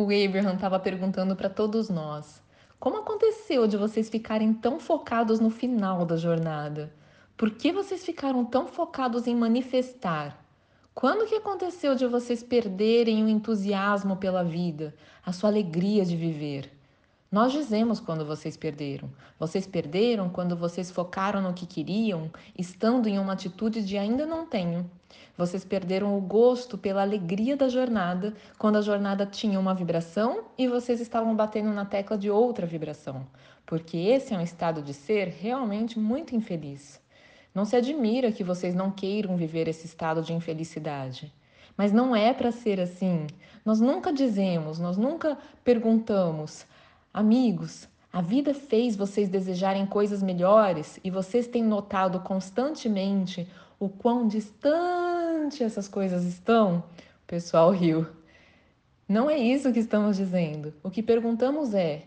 O Abraham estava perguntando para todos nós: como aconteceu de vocês ficarem tão focados no final da jornada? Por que vocês ficaram tão focados em manifestar? Quando que aconteceu de vocês perderem o entusiasmo pela vida, a sua alegria de viver? Nós dizemos quando vocês perderam. Vocês perderam quando vocês focaram no que queriam, estando em uma atitude de ainda não tenho. Vocês perderam o gosto pela alegria da jornada, quando a jornada tinha uma vibração e vocês estavam batendo na tecla de outra vibração, porque esse é um estado de ser realmente muito infeliz. Não se admira que vocês não queiram viver esse estado de infelicidade. Mas não é para ser assim. Nós nunca dizemos, nós nunca perguntamos Amigos, a vida fez vocês desejarem coisas melhores e vocês têm notado constantemente o quão distante essas coisas estão? O pessoal riu. Não é isso que estamos dizendo. O que perguntamos é: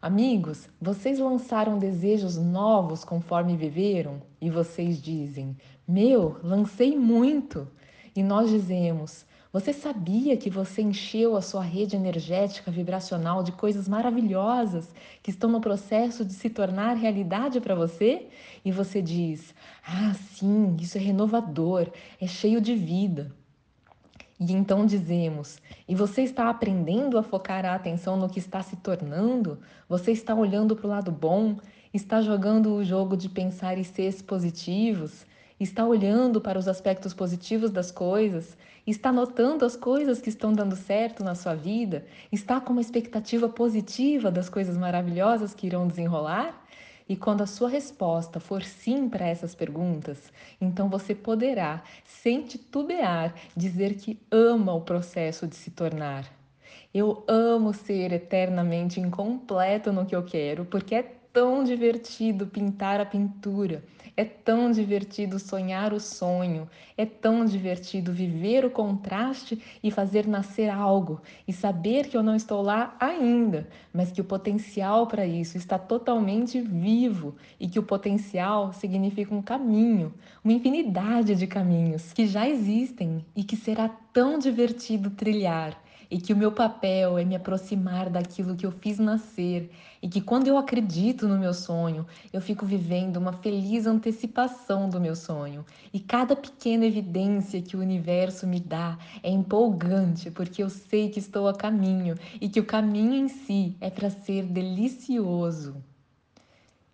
Amigos, vocês lançaram desejos novos conforme viveram? E vocês dizem: Meu, lancei muito. E nós dizemos: você sabia que você encheu a sua rede energética vibracional de coisas maravilhosas que estão no processo de se tornar realidade para você? E você diz: Ah, sim, isso é renovador, é cheio de vida. E então dizemos: e você está aprendendo a focar a atenção no que está se tornando? Você está olhando para o lado bom? Está jogando o jogo de pensar e ser positivos? Está olhando para os aspectos positivos das coisas, está notando as coisas que estão dando certo na sua vida, está com uma expectativa positiva das coisas maravilhosas que irão desenrolar? E quando a sua resposta for sim para essas perguntas, então você poderá, sem titubear, dizer que ama o processo de se tornar. Eu amo ser eternamente incompleto no que eu quero, porque é tão divertido pintar a pintura, é tão divertido sonhar o sonho, é tão divertido viver o contraste e fazer nascer algo e saber que eu não estou lá ainda, mas que o potencial para isso está totalmente vivo e que o potencial significa um caminho, uma infinidade de caminhos que já existem e que será tão divertido trilhar e que o meu papel é me aproximar daquilo que eu fiz nascer e que quando eu acredito no meu sonho, eu fico vivendo uma feliz antecipação do meu sonho. E cada pequena evidência que o universo me dá é empolgante, porque eu sei que estou a caminho e que o caminho em si é para ser delicioso.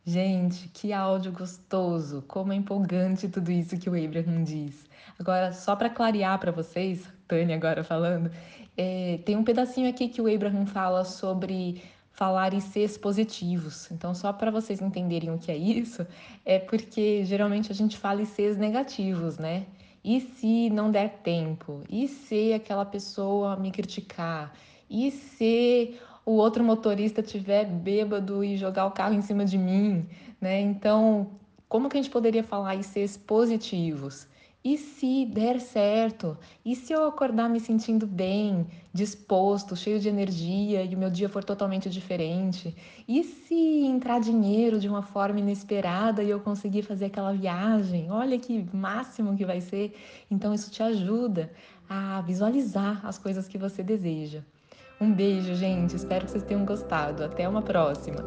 Gente, que áudio gostoso! Como é empolgante tudo isso que o Abraham diz. Agora, só para clarear para vocês, Tânia agora falando, é, tem um pedacinho aqui que o Abraham fala sobre falar em Cs positivos. Então, só para vocês entenderem o que é isso, é porque geralmente a gente fala em Cs negativos, né? E se não der tempo? E se aquela pessoa me criticar? E se o outro motorista tiver bêbado e jogar o carro em cima de mim, né? Então, como que a gente poderia falar em Cs positivos? E se der certo? E se eu acordar me sentindo bem, disposto, cheio de energia e o meu dia for totalmente diferente? E se entrar dinheiro de uma forma inesperada e eu conseguir fazer aquela viagem? Olha que máximo que vai ser. Então isso te ajuda a visualizar as coisas que você deseja. Um beijo, gente. Espero que vocês tenham gostado. Até uma próxima.